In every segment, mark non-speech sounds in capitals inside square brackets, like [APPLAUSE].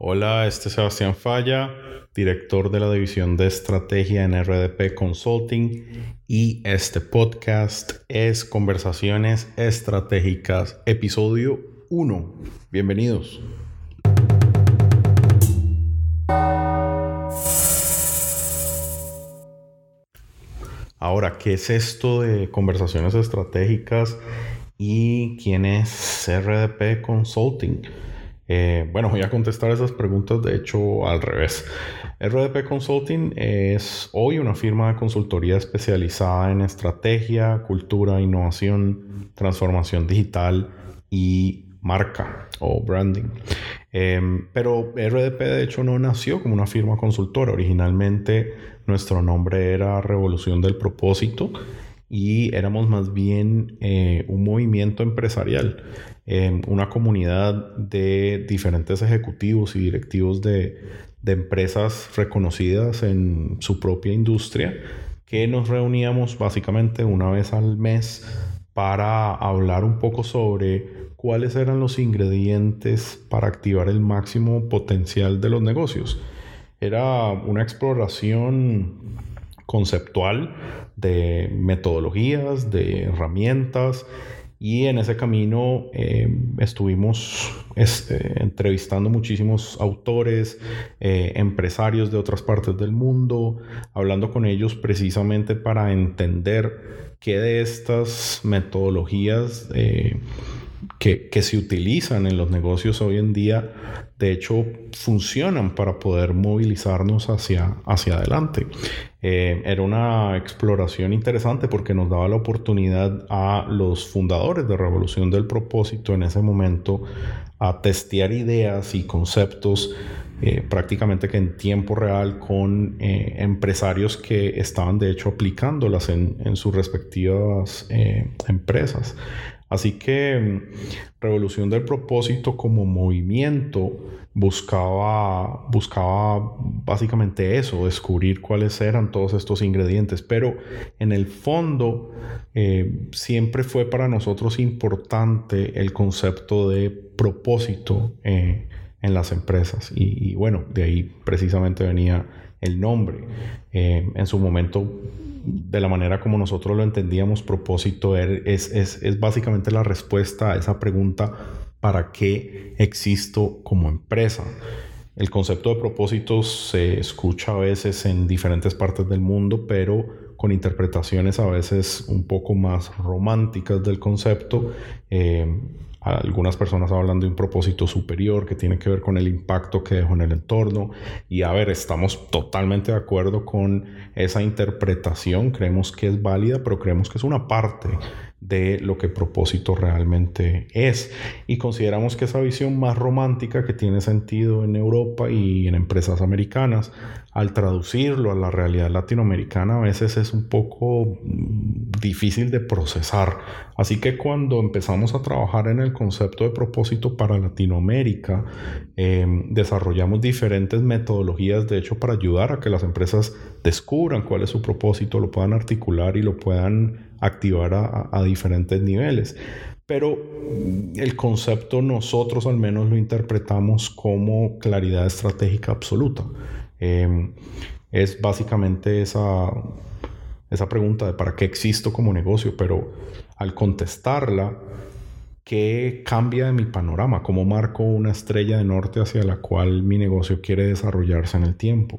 Hola, este es Sebastián Falla, director de la división de estrategia en RDP Consulting y este podcast es Conversaciones Estratégicas, episodio 1. Bienvenidos. Ahora, ¿qué es esto de conversaciones estratégicas y quién es RDP Consulting? Eh, bueno, voy a contestar esas preguntas de hecho al revés. RDP Consulting es hoy una firma de consultoría especializada en estrategia, cultura, innovación, transformación digital y marca o branding. Em, pero RDP de hecho no nació como una firma consultora. Originalmente nuestro nombre era Revolución del Propósito y éramos más bien eh, un movimiento empresarial, eh, una comunidad de diferentes ejecutivos y directivos de, de empresas reconocidas en su propia industria que nos reuníamos básicamente una vez al mes para hablar un poco sobre cuáles eran los ingredientes para activar el máximo potencial de los negocios. Era una exploración conceptual de metodologías, de herramientas. Y en ese camino eh, estuvimos este, entrevistando muchísimos autores, eh, empresarios de otras partes del mundo, hablando con ellos precisamente para entender qué de estas metodologías eh, que, se utilizan en los negocios hoy en día, de hecho, funcionan para poder movilizarnos hacia, hacia adelante. Eh, era una exploración interesante porque nos daba la oportunidad a los fundadores de Revolución del Propósito en ese momento a testear ideas y conceptos eh, prácticamente que en tiempo real con eh, empresarios que estaban de hecho aplicándolas en, en sus respectivas empresas. Así que mm, Revolución del Propósito como movimiento buscaba, buscaba básicamente eso, descubrir cuáles eran todos estos ingredientes, pero en el fondo eh, siempre fue para nosotros importante el concepto de propósito eh, en las empresas. Y, bueno, de ahí precisamente venía el nombre. Eh, en su momento de la manera como nosotros lo entendíamos, propósito er, es, es, es, básicamente la respuesta a esa pregunta, ¿para qué existo como empresa? El concepto de propósito se escucha a veces en diferentes partes del mundo, pero con interpretaciones a veces un poco más románticas del concepto. Eh, algunas personas hablan de un propósito superior que tiene que ver con el impacto que dejó en el entorno. Y a ver, estamos totalmente de acuerdo con esa interpretación. Creemos que es válida, pero creemos que es una parte de lo que propósito realmente es. Y consideramos que esa visión más romántica que tiene sentido en Europa y en empresas americanas, al traducirlo a la realidad latinoamericana a veces es un poco mm, difícil de procesar. Así que cuando empezamos a trabajar en el concepto de propósito para Latinoamérica, em, desarrollamos diferentes metodologías, de hecho, para ayudar a que las empresas descubran cuál es su propósito, lo puedan articular y lo puedan activar a, diferentes niveles. Pero mm, el concepto nosotros al menos lo interpretamos como claridad estratégica absoluta. Em, es básicamente esa, esa pregunta de para qué existo como negocio, pero al contestarla, ¿qué cambia de mi panorama? ¿Cómo marco una estrella de norte hacia la cual mi negocio quiere desarrollarse en el tiempo?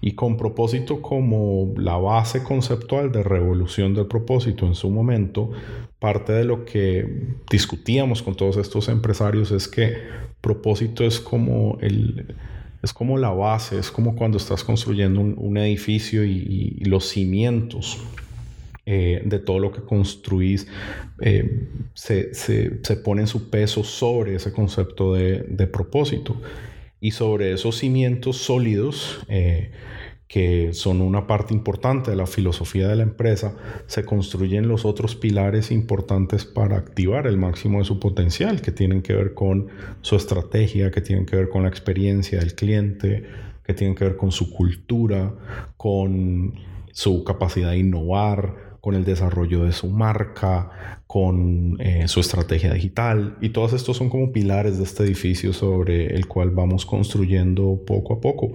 y con propósito como la base conceptual de revolución del propósito en su momento, parte de lo que discutíamos con todos estos empresarios es que propósito es como el es como la base, es como cuando estás construyendo un, edificio y, los cimientos eh, de todo lo que construís eh, se, se, se ponen su peso sobre ese concepto de, de propósito. Y sobre esos cimientos sólidos, eh, que son una parte importante de la filosofía de la empresa, se construyen los otros pilares importantes para activar el máximo de su potencial, que tienen que ver con su estrategia, que tienen que ver con la experiencia del cliente, que tienen que ver con su cultura, con su capacidad de innovar, con el desarrollo de su marca, con eh, su estrategia digital. Y todos estos son como pilares de este edificio sobre el cual vamos construyendo poco a poco.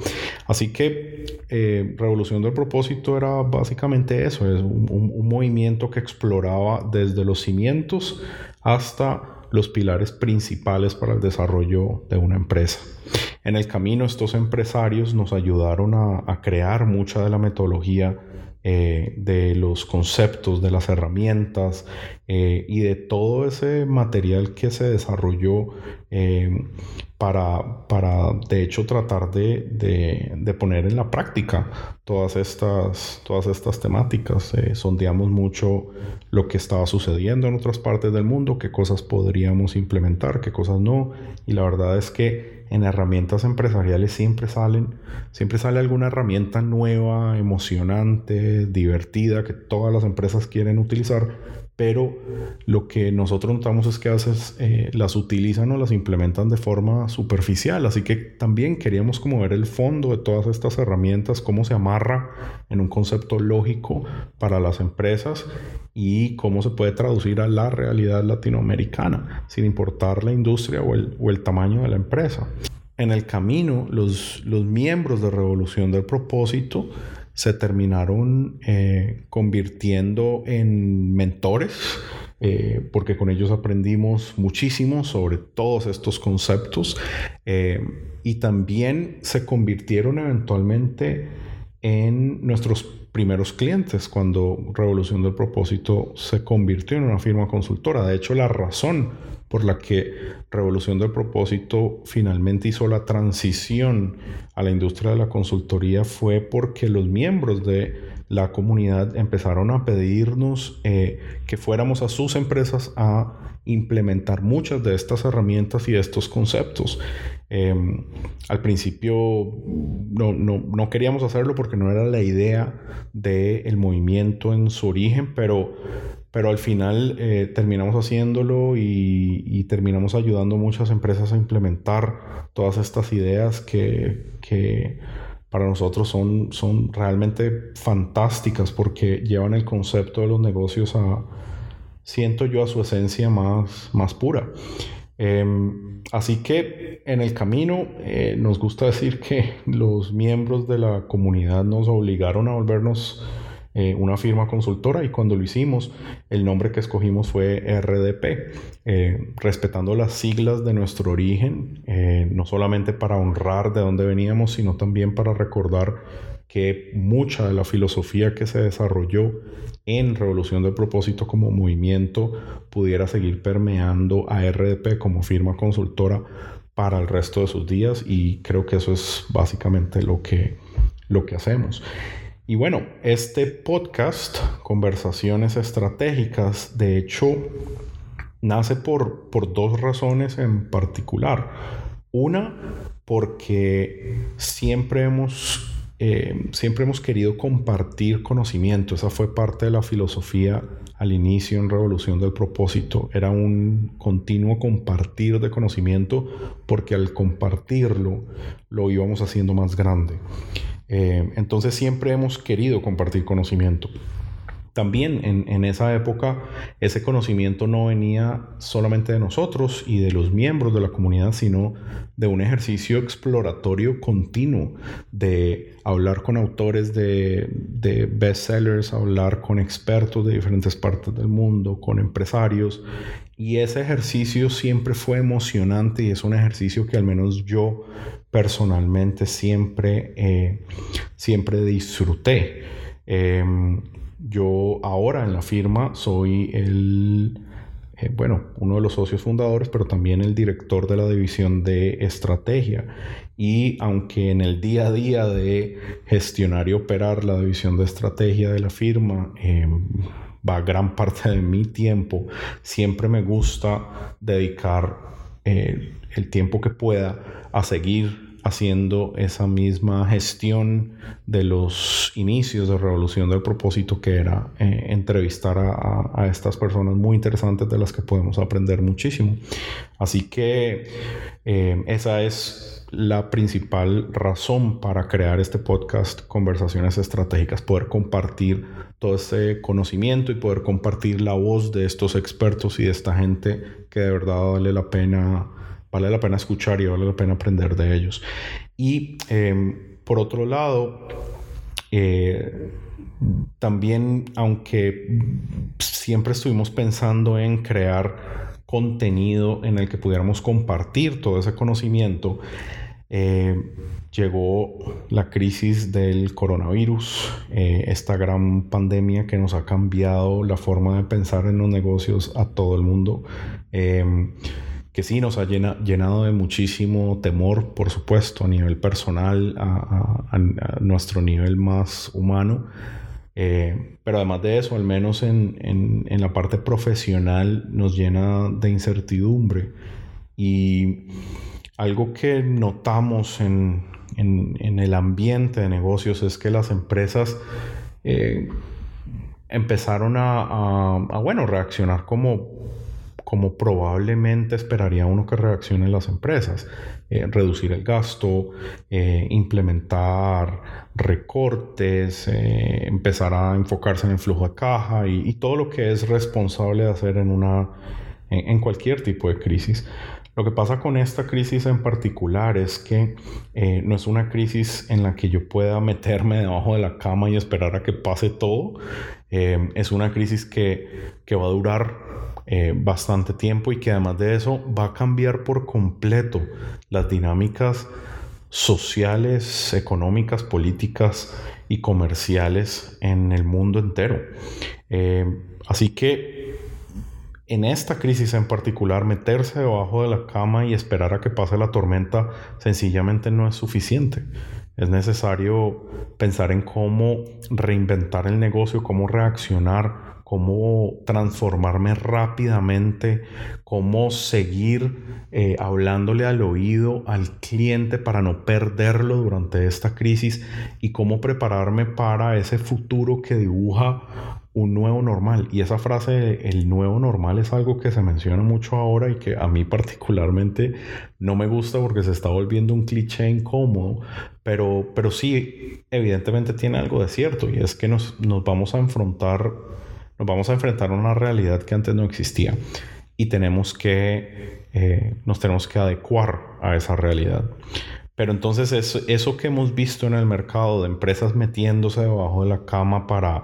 Así que eh, Revolución del Propósito era básicamente eso, es un movimiento que exploraba desde los cimientos hasta los pilares principales para el desarrollo de una empresa. En el camino estos empresarios nos ayudaron a, crear mucha de la metodología eh, de los conceptos, de las herramientas eh, y de todo ese material que se desarrolló eh, para, para, de hecho, tratar de, de, poner en la práctica todas estas, todas estas temáticas. sondeamos mucho lo que estaba sucediendo en otras partes del mundo, qué cosas podríamos implementar, qué cosas no. Y la verdad es que en herramientas empresariales siempre salen, siempre sale alguna herramienta nueva, emocionante, divertida, que todas las empresas quieren utilizar pero lo que nosotros notamos es que a veces eh, las utilizan o las implementan de forma superficial, así que también queríamos como ver el fondo de todas estas herramientas, cómo se amarra en un concepto lógico para las empresas y cómo se puede traducir a la realidad latinoamericana, sin importar la industria o el, o el tamaño de la empresa. En el camino, los, los miembros de Revolución del Propósito se terminaron eh, convirtiendo en mentores, eh, porque con ellos aprendimos muchísimo sobre todos estos conceptos eh, y también se convirtieron eventualmente en nuestros primeros clientes cuando Revolución del Propósito se convirtió en una firma consultora. De hecho, la razón por la que Revolución del Propósito finalmente hizo la transición a la industria de la consultoría fue porque los miembros de la comunidad empezaron a pedirnos eh, que fuéramos a sus empresas a implementar muchas de estas herramientas y estos conceptos. Em, al principio no, no, queríamos hacerlo porque no era la idea del movimiento en su origen, pero pero al final eh, terminamos haciéndolo y, terminamos ayudando muchas empresas a implementar todas estas ideas que, para nosotros son, son realmente fantásticas porque llevan el concepto de los negocios a, siento yo, a su esencia más, más pura. Em, así que en el camino eh, nos gusta decir que los miembros de la comunidad nos obligaron a volvernos eh, una firma consultora y cuando lo hicimos el nombre que escogimos fue RDP, eh, respetando las siglas de nuestro origen, eh, no solamente para honrar de dónde veníamos, sino también para recordar que mucha de la filosofía que se desarrolló en Revolución del Propósito como movimiento pudiera seguir permeando a RDP como firma consultora para el resto de sus días y creo que eso es básicamente lo que, lo que hacemos. Y bueno, este podcast, Conversaciones Estratégicas, de hecho, nace por, por dos razones en particular. Una, porque siempre hemos, eh, siempre hemos querido compartir conocimiento. Esa fue parte de la filosofía al inicio en Revolución del Propósito. Era un continuo compartir de conocimiento porque al compartirlo lo íbamos haciendo más grande. Eh, entonces siempre hemos querido compartir conocimiento. También en, esa época ese conocimiento no venía solamente de nosotros y de los miembros de la comunidad, sino de un ejercicio exploratorio continuo de hablar con autores de, de bestsellers, hablar con expertos de diferentes partes del mundo, con empresarios. Y ese ejercicio siempre fue emocionante y es un ejercicio que al menos yo personalmente siempre, eh, siempre disfruté. Em, yo ahora en la firma soy el, eh, bueno, uno de los socios fundadores, pero también el director de la división de estrategia. Y aunque en el día a día de gestionar y operar la división de estrategia de la firma, em, va gran parte de mi tiempo, siempre me gusta dedicar eh, el tiempo que pueda a seguir haciendo esa misma gestión de los inicios de Revolución del Propósito, que era eh, entrevistar a, estas personas muy interesantes de las que podemos aprender muchísimo. Así que eh, esa es la principal razón para crear este podcast Conversaciones Estratégicas, poder compartir todo este conocimiento y poder compartir la voz de estos expertos y de esta gente que de verdad vale la pena, vale la pena escuchar y vale la pena aprender de ellos. Y em, por otro lado, eh, también, aunque siempre estuvimos pensando en crear contenido en el que pudiéramos compartir todo ese conocimiento, eh, llegó la crisis del coronavirus, eh, esta gran pandemia que nos ha cambiado la forma de pensar en los negocios a todo el mundo, em, que sí nos ha llenado de muchísimo temor, por supuesto, a nivel personal, a nuestro nivel más humano eh, pero además de eso, al menos en, la parte profesional, nos llena de incertidumbre. Y algo que notamos en, el ambiente de negocios es que las empresas eh, empezaron a, bueno, reaccionar como como probablemente esperaría uno que reaccionen las empresas. Eh, reducir el gasto, eh, implementar recortes, eh, empezar a enfocarse en el flujo de caja y, todo lo que es responsable de hacer en, una, en, cualquier tipo de crisis. Lo que pasa con esta crisis en particular es que no es una crisis en la que yo pueda meterme [LAUGHS] debajo de la cama y esperar a que pase todo. Es una crisis que, va a durar eh, bastante tiempo y que además de eso va a cambiar por completo las dinámicas sociales, económicas, políticas y comerciales en el mundo entero. Eh, así que en esta crisis en particular, meterse debajo de la cama y esperar a que pase la tormenta sencillamente no es suficiente. Es necesario pensar en cómo reinventar el negocio, cómo reaccionar cómo transformarme rápidamente, cómo seguir eh, hablándole al oído al cliente para no perderlo durante esta crisis y cómo prepararme para ese futuro que dibuja un nuevo normal. Y esa frase, el nuevo normal, es algo que se menciona mucho ahora y que a mí particularmente no me gusta porque se está volviendo un cliché incómodo, pero, pero sí, evidentemente tiene algo de cierto y es que nos, nos vamos a enfrentar nos vamos a enfrentar a una realidad que antes no existía y tenemos que, eh, nos tenemos que adecuar a esa realidad. Pero entonces eso, eso, que hemos visto en el mercado de empresas metiéndose debajo de la cama para,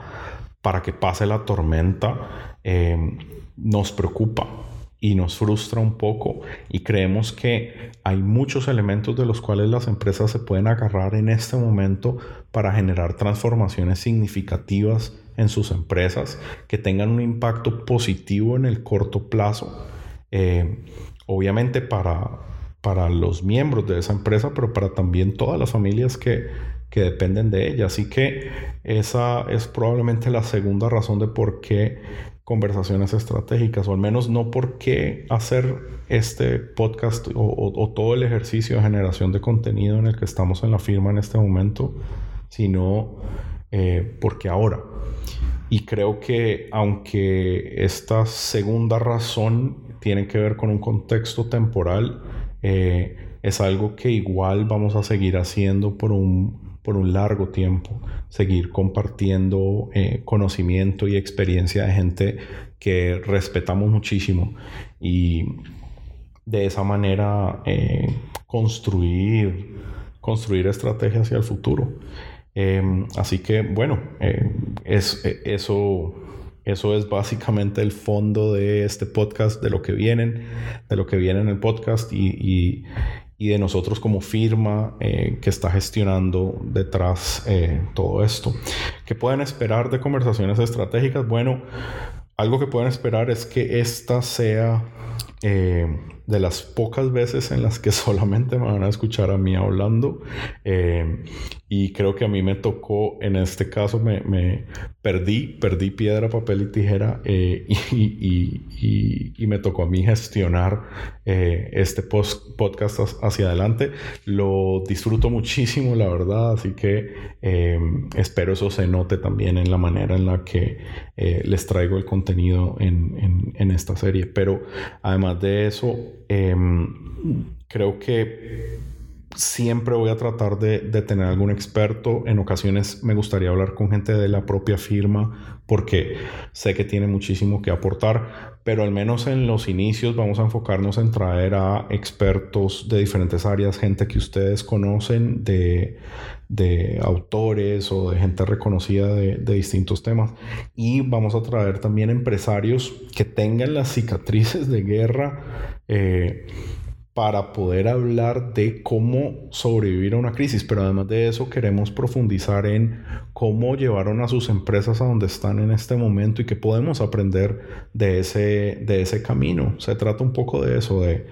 para que pase la tormenta, eh, nos preocupa y nos frustra un poco y creemos que hay muchos elementos de los cuales las empresas se pueden agarrar en este momento para generar transformaciones significativas en sus empresas que tengan un impacto positivo en el corto plazo. Eh, obviamente para, para los miembros de esa empresa, pero para también todas las familias que, que dependen de ella. Así que esa es probablemente la segunda razón de por qué conversaciones estratégicas, o al menos no por qué hacer este podcast o, todo el ejercicio de generación de contenido en el que estamos en la firma en este momento, sino eh, porque ahora. Y creo que aunque esta segunda razón tiene que ver con un contexto temporal, eh, es algo que igual vamos a seguir haciendo por un, por un largo tiempo, seguir compartiendo eh, conocimiento y experiencia de gente que respetamos muchísimo y de esa manera construir, construir estrategias hacia el futuro. Em, así que bueno, eh, es, eh, eso, eso es básicamente el fondo de este podcast, de lo que vienen, de lo que viene en el podcast y, de nosotros como firma eh, que está gestionando detrás todo esto. ¿Qué pueden esperar de conversaciones estratégicas? Bueno, algo que pueden esperar es que esta sea de las pocas veces en las que [LAUGHS] solamente me van a escuchar a mí hablando. Eh, y creo que a mí me tocó, en este caso, me, perdí, perdí piedra, papel y tijera eh, [LAUGHS] y, me tocó a mí gestionar eh, este podcast hacia adelante. Lo disfruto muchísimo, la verdad, así que espero eso se note también en la manera en la que les traigo el contenido en, en, en esta serie. Pero además de eso, Em, creo que siempre voy a tratar de, tener algún experto. En ocasiones me gustaría hablar con gente de la propia firma porque sé que tiene muchísimo que aportar, pero al menos en los inicios vamos a enfocarnos en traer a expertos de diferentes áreas, gente que ustedes conocen de, autores o de gente reconocida de, distintos temas. Y vamos a traer también empresarios que tengan las cicatrices de guerra. Eh, para poder hablar de cómo sobrevivir a una crisis, pero además de eso queremos profundizar en cómo llevaron a sus empresas a donde están en este momento y qué podemos aprender de ese, de ese camino. Se trata un poco de eso, de,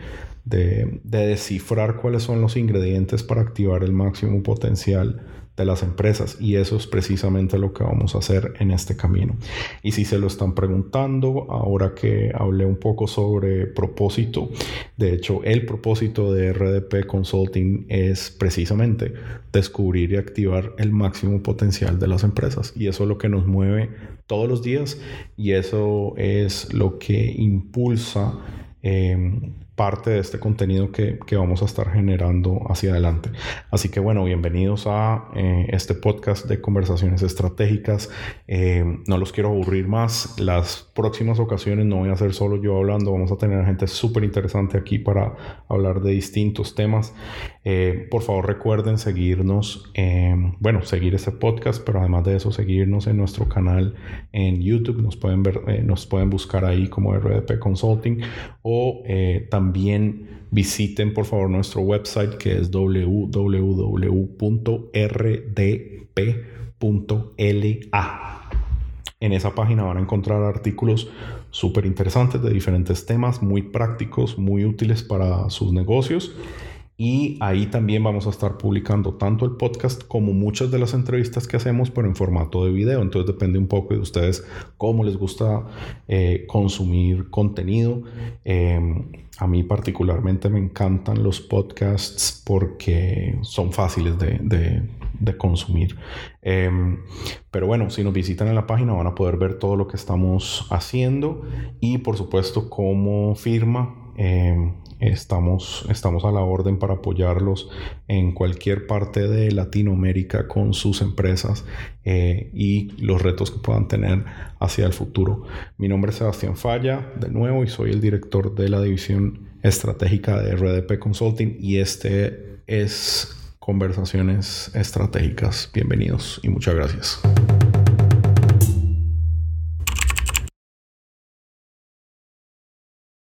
de descifrar cuáles son los ingredientes para activar el máximo potencial de las empresas. Y eso es precisamente lo que vamos a hacer en este camino. Y si se lo están preguntando, ahora que hablé un poco sobre propósito, de hecho el propósito de RDP Consulting es precisamente descubrir y activar el máximo potencial de las empresas. Y eso es lo que nos mueve todos los días. Y eso es lo que impulsa eh, parte de este contenido que, vamos a estar generando hacia adelante. Así que bueno, bienvenidos a eh, este podcast de conversaciones estratégicas. Eh, no los quiero aburrir más. Las próximas ocasiones no voy a ser solo yo hablando, vamos a tener gente súper interesante aquí para hablar de distintos temas. Eh, por favor recuerden seguirnos, bueno, seguir este podcast, pero además de eso seguirnos en nuestro canal en YouTube. Nos pueden ver, nos pueden buscar ahí como RDP Consulting o también también visiten por favor nuestro website que es www.rdp.la. En esa página van a encontrar artículos súper interesantes de diferentes temas, muy prácticos, muy útiles para sus negocios. Y ahí también vamos a estar publicando tanto el podcast como muchas de las entrevistas que hacemos, pero en formato de video. Entonces depende un poco de ustedes cómo les gusta eh, consumir contenido. Em, a mí particularmente me encantan los podcasts porque son fáciles de, consumir. Em, pero bueno, si nos visitan en la página van a poder ver todo lo que estamos haciendo y por supuesto como firma. Em, Estamos, estamos a la orden para apoyarlos en cualquier parte de Latinoamérica con sus empresas eh, y los retos que puedan tener hacia el futuro. Mi nombre es Sebastián Falla, de nuevo, y soy el director de la división estratégica de RDP Consulting y este es Conversaciones Estratégicas. Bienvenidos y muchas gracias.